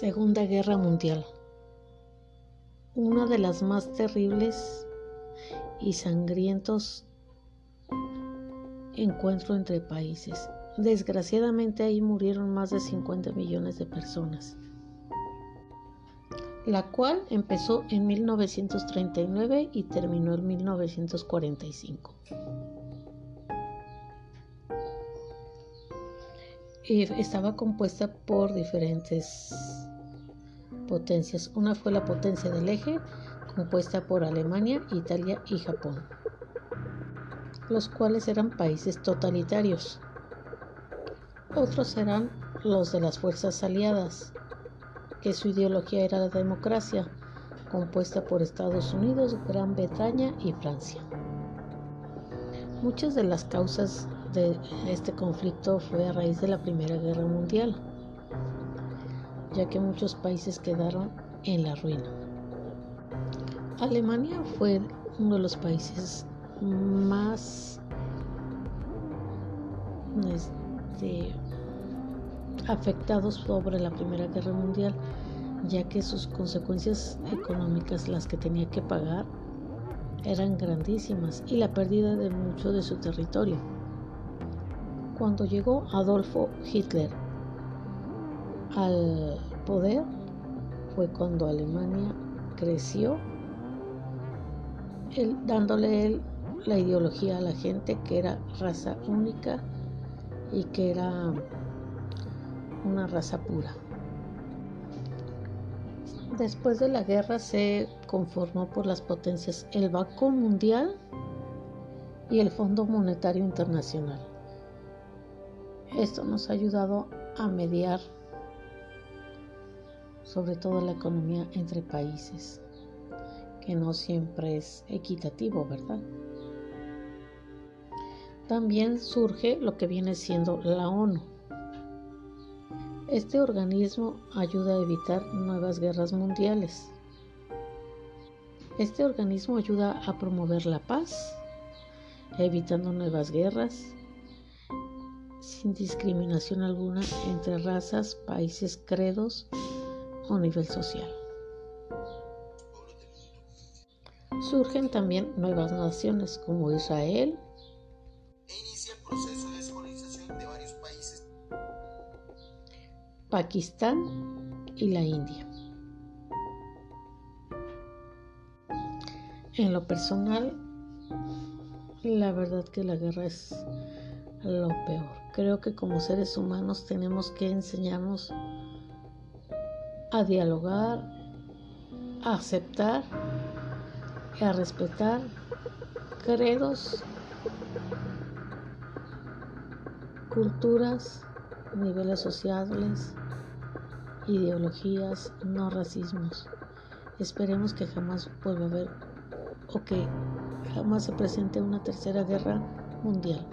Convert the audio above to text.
Segunda Guerra Mundial. Una de las más terribles y sangrientos encuentros entre países. Desgraciadamente ahí murieron más de 50 millones de personas, la cual empezó en 1939 y terminó en 1945. Y estaba compuesta por diferentes potencias. Una fue la potencia del eje, compuesta por Alemania, Italia y Japón, los cuales eran países totalitarios. Otros eran los de las fuerzas aliadas, que su ideología era la democracia, compuesta por Estados Unidos, Gran Bretaña y Francia. Muchas de las causas de este conflicto fue a raíz de la Primera Guerra Mundial ya que muchos países quedaron en la ruina. Alemania fue uno de los países más este, afectados sobre la Primera Guerra Mundial, ya que sus consecuencias económicas, las que tenía que pagar, eran grandísimas y la pérdida de mucho de su territorio. Cuando llegó Adolfo Hitler al poder fue cuando Alemania creció, dándole la ideología a la gente que era raza única y que era una raza pura. Después de la guerra se conformó por las potencias el Banco Mundial y el Fondo Monetario Internacional. Esto nos ha ayudado a mediar sobre todo la economía entre países, que no siempre es equitativo, ¿verdad? También surge lo que viene siendo la ONU. Este organismo ayuda a evitar nuevas guerras mundiales. Este organismo ayuda a promover la paz, evitando nuevas guerras, sin discriminación alguna entre razas, países, credos o nivel social. Surgen también nuevas naciones como Israel, e inicia el proceso de descolonización de varios países. Pakistán y la India. En lo personal, la verdad que la guerra es lo peor. Creo que como seres humanos tenemos que enseñarnos a dialogar, a aceptar y a respetar credos, culturas, niveles sociales, ideologías, no racismos. Esperemos que jamás vuelva a haber o que jamás se presente una tercera guerra mundial.